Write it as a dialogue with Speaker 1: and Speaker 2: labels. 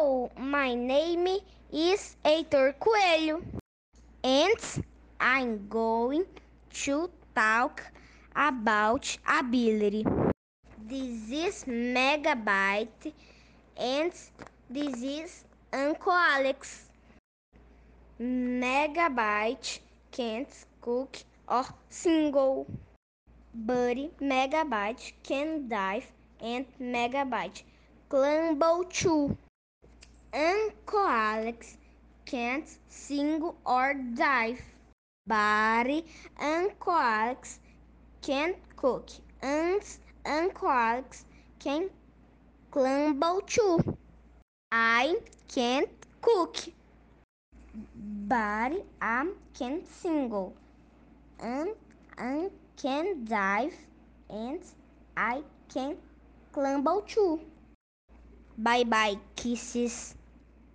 Speaker 1: Hello, my name is Heitor Coelho. And I'm going to talk about ability. This is Megabyte and this is Uncle Alex. Megabyte can't cook or single. But Megabyte can dive and Megabyte climb too. Uncle Alex can't sing or dive. But Uncle Alex can cook. And Uncle Alex can climb too. I can't cook. But I can sing. And I can dive. And I can climb too. Bye bye, kisses.